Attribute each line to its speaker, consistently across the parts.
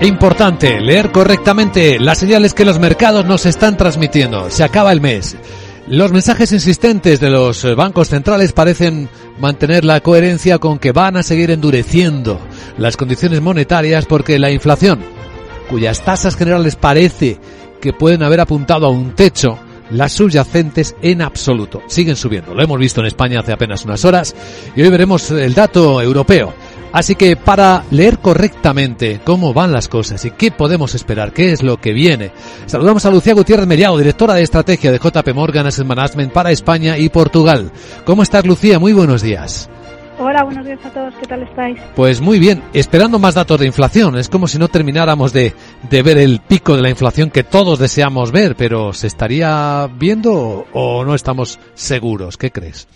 Speaker 1: Importante, leer correctamente las señales que los mercados nos están transmitiendo. Se acaba el mes. Los mensajes insistentes de los bancos centrales parecen mantener la coherencia con que van a seguir endureciendo las condiciones monetarias porque la inflación, cuyas tasas generales parece que pueden haber apuntado a un techo, las subyacentes en absoluto siguen subiendo. Lo hemos visto en España hace apenas unas horas y hoy veremos el dato europeo. Así que para leer correctamente cómo van las cosas y qué podemos esperar, qué es lo que viene, saludamos a Lucía Gutiérrez Mellado, directora de estrategia de JP Morgan Asset Management para España y Portugal. ¿Cómo estás, Lucía? Muy buenos días.
Speaker 2: Hola, buenos días a todos. ¿Qué tal estáis?
Speaker 1: Pues muy bien, esperando más datos de inflación. Es como si no termináramos de, de ver el pico de la inflación que todos deseamos ver, pero ¿se estaría viendo o no estamos seguros? ¿Qué crees?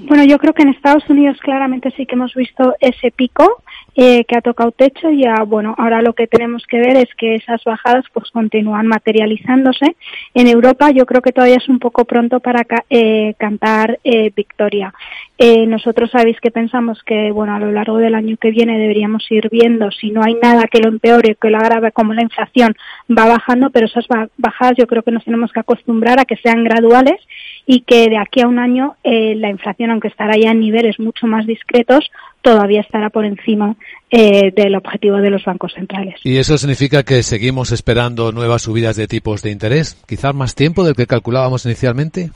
Speaker 2: Bueno, yo creo que en Estados Unidos claramente sí que hemos visto ese pico eh, que ha tocado techo y ya, bueno, ahora lo que tenemos que ver es que esas bajadas pues continúan materializándose. En Europa yo creo que todavía es un poco pronto para eh, cantar eh, victoria. Eh, nosotros sabéis que pensamos que, bueno, a lo largo del año que viene deberíamos ir viendo si no hay nada que lo empeore, que lo agrave, como la inflación va bajando, pero esas bajadas yo creo que nos tenemos que acostumbrar a que sean graduales y que de aquí a un año eh, la inflación, aunque estará ya en niveles mucho más discretos, todavía estará por encima eh, del objetivo de los bancos centrales.
Speaker 1: ¿Y eso significa que seguimos esperando nuevas subidas de tipos de interés? ¿Quizás más tiempo del que calculábamos inicialmente?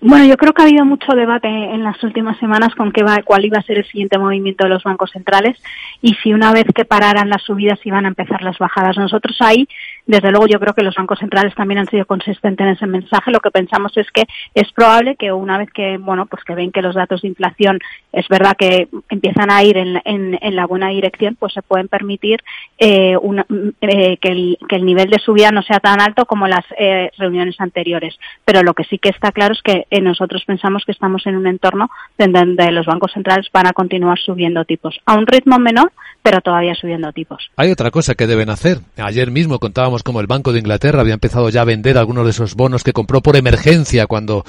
Speaker 2: Bueno, yo creo que ha habido mucho debate en las últimas semanas con qué va, cuál iba a ser el siguiente movimiento de los bancos centrales y si una vez que pararan las subidas iban a empezar las bajadas. Nosotros ahí, desde luego, yo creo que los bancos centrales también han sido consistentes en ese mensaje. Lo que pensamos es que es probable que una vez que, bueno, pues que ven que los datos de inflación es verdad que empiezan a ir en, la buena dirección, pues se pueden permitir eh, una, eh, que, el, que el nivel de subida no sea tan alto como las eh, reuniones anteriores. Pero lo que sí que está claro es que eh, nosotros pensamos que estamos en un entorno donde los bancos centrales van a continuar subiendo tipos a un ritmo menor, pero todavía subiendo tipos.
Speaker 1: Hay otra cosa que deben hacer. Ayer mismo contábamos cómo el Banco de Inglaterra había empezado ya a vender algunos de esos bonos que compró por emergencia cuando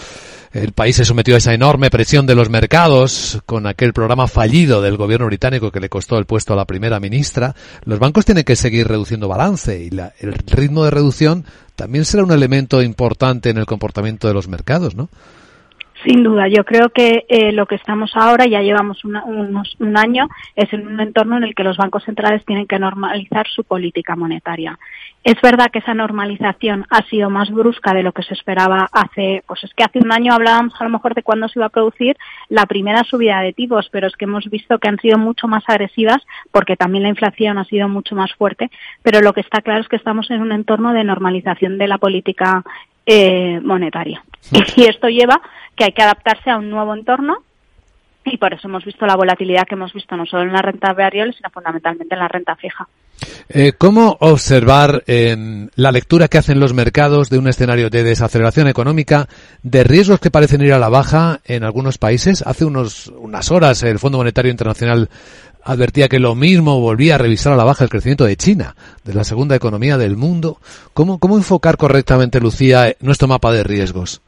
Speaker 1: el país se sometió a esa enorme presión de los mercados con aquel programa fallido del gobierno británico que le costó el puesto a la primera ministra. Los bancos tienen que seguir reduciendo balance y la, el ritmo de reducción también será un elemento importante en el comportamiento de los mercados, ¿no?
Speaker 2: Sin duda, yo creo que eh, lo que estamos ahora, ya llevamos una, unos, un año, es en un entorno en el que los bancos centrales tienen que normalizar su política monetaria. Es verdad que esa normalización ha sido más brusca de lo que se esperaba hace, pues es que hace un año hablábamos a lo mejor de cuándo se iba a producir la primera subida de tipos, pero es que hemos visto que han sido mucho más agresivas porque también la inflación ha sido mucho más fuerte, pero lo que está claro es que estamos en un entorno de normalización de la política eh, monetaria. Y esto lleva que hay que adaptarse a un nuevo entorno y por eso hemos visto la volatilidad que hemos visto no solo en las rentas variables, sino fundamentalmente en la renta fija.
Speaker 1: Eh, ¿Cómo observar en la lectura que hacen los mercados de un escenario de desaceleración económica, de riesgos que parecen ir a la baja en algunos países? Hace unos, unas horas el Fondo Monetario Internacional advertía que lo mismo volvía a revisar a la baja el crecimiento de China, de la segunda economía del mundo. ¿Cómo, cómo enfocar correctamente, Lucía, nuestro mapa de riesgos?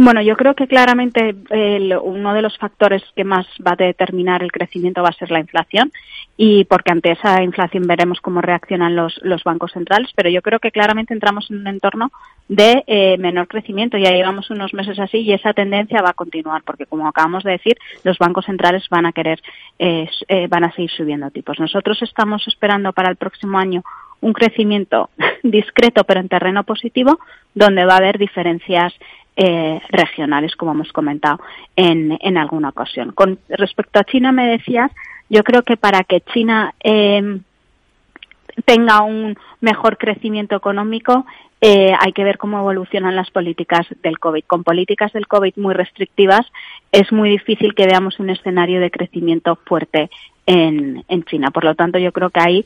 Speaker 2: Bueno, yo creo que claramente el, uno de los factores que más va a determinar el crecimiento va a ser la inflación y porque ante esa inflación veremos cómo reaccionan los, los bancos centrales, pero yo creo que claramente entramos en un entorno de eh, menor crecimiento. Ya llevamos unos meses así y esa tendencia va a continuar porque, como acabamos de decir, los bancos centrales van a querer, eh, eh, van a seguir subiendo tipos. Nosotros estamos esperando para el próximo año un crecimiento discreto pero en terreno positivo, donde va a haber diferencias eh, regionales, como hemos comentado en, en alguna ocasión. Con respecto a China, me decías, yo creo que para que China eh, tenga un mejor crecimiento económico, eh, hay que ver cómo evolucionan las políticas del COVID. Con políticas del COVID muy restrictivas, es muy difícil que veamos un escenario de crecimiento fuerte en, en China. Por lo tanto, yo creo que ahí,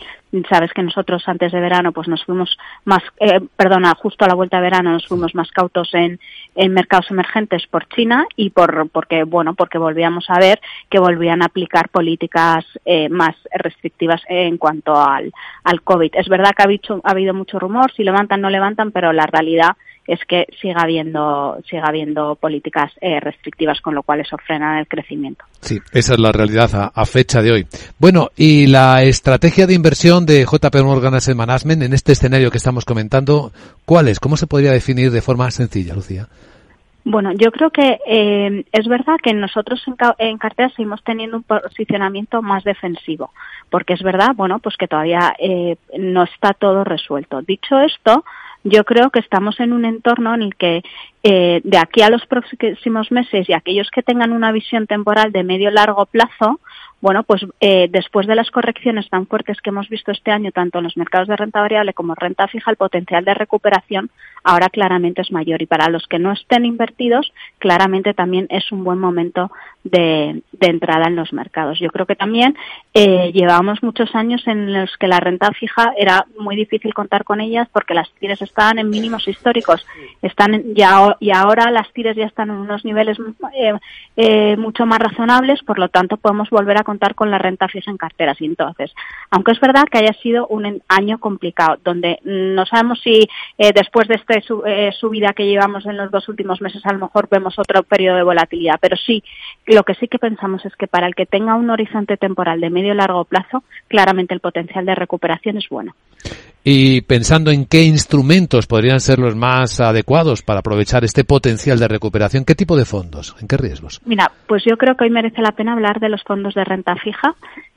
Speaker 2: sabes que nosotros antes de verano, pues nos fuimos más, eh, perdona, justo a la vuelta de verano nos fuimos más cautos en, en mercados emergentes por China y por, porque, bueno, porque volvíamos a ver que volvían a aplicar políticas eh, más restrictivas en cuanto al, al COVID. Es verdad que ha habido, ha habido mucho rumor, si levantan, no levantan, pero la realidad es que siga habiendo, siga habiendo políticas eh, restrictivas, con lo cual eso frena el crecimiento.
Speaker 1: Sí, esa es la realidad a, fecha de hoy. Bueno, y la estrategia de inversión de JP Morgan Asset Management en este escenario que estamos comentando, ¿cuál es? ¿Cómo se podría definir de forma sencilla, Lucía?
Speaker 2: Bueno, yo creo que eh, es verdad que nosotros en, en cartera seguimos teniendo un posicionamiento más defensivo, porque es verdad, bueno, pues que todavía eh, no está todo resuelto. Dicho esto, yo creo que estamos en un entorno en el que eh, de aquí a los próximos meses y aquellos que tengan una visión temporal de medio largo plazo, bueno, pues eh, después de las correcciones tan fuertes que hemos visto este año, tanto en los mercados de renta variable como renta fija, el potencial de recuperación ahora claramente es mayor. Y para los que no estén invertidos, claramente también es un buen momento de, entrada en los mercados. Yo creo que también eh, llevábamos muchos años en los que la renta fija era muy difícil contar con ellas porque las tires estaban en mínimos históricos. Están ya y ahora las tires ya están en unos niveles eh, eh, mucho más razonables, por lo tanto podemos volver a contar con la renta fija en carteras. Entonces, aunque es verdad que haya sido un año complicado, donde no sabemos si eh, después de esta subida que llevamos en los dos últimos meses, a lo mejor vemos otro periodo de volatilidad, pero sí, lo que sí que pensamos es que para el que tenga un horizonte temporal de medio y largo plazo, claramente el potencial de recuperación es bueno.
Speaker 1: Y pensando en qué instrumentos podrían ser los más adecuados para aprovechar este potencial de recuperación, ¿qué tipo de fondos? ¿En qué riesgos?
Speaker 2: Mira, pues yo creo que hoy merece la pena hablar de los fondos de renta fija,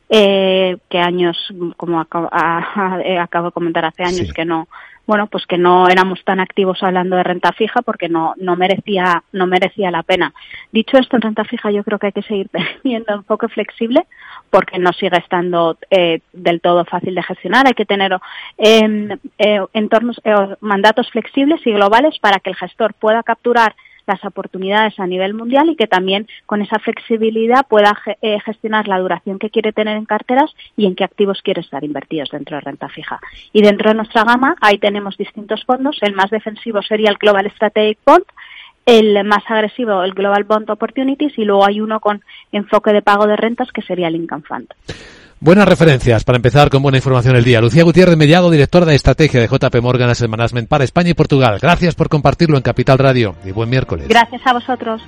Speaker 2: eh, que años, como acabo, de comentar hace años, que no bueno, pues que no éramos tan activos hablando de renta fija porque no, no merecía, no merecía la pena. Dicho esto, en renta fija yo creo que hay que seguir teniendo enfoque flexible porque no sigue estando eh, del todo fácil de gestionar. Hay que tener em, eh, entornos, eh, mandatos flexibles y globales para que el gestor pueda capturar las oportunidades a nivel mundial y que también con esa flexibilidad pueda eh, gestionar la duración que quiere tener en carteras y en qué activos quiere estar invertidos dentro de renta fija. Y dentro de nuestra gama, ahí tenemos distintos fondos. El más defensivo sería el Global Strategic Bond, el más agresivo, el Global Bond Opportunities, y luego hay uno con enfoque de pago de rentas que sería el Income Fund.
Speaker 1: Buenas referencias para empezar con buena información el día. Lucía Gutiérrez Mellado, directora de estrategia de JP Morgan Asset Management para España y Portugal. Gracias por compartirlo en Capital Radio y buen miércoles.
Speaker 2: Gracias a vosotros.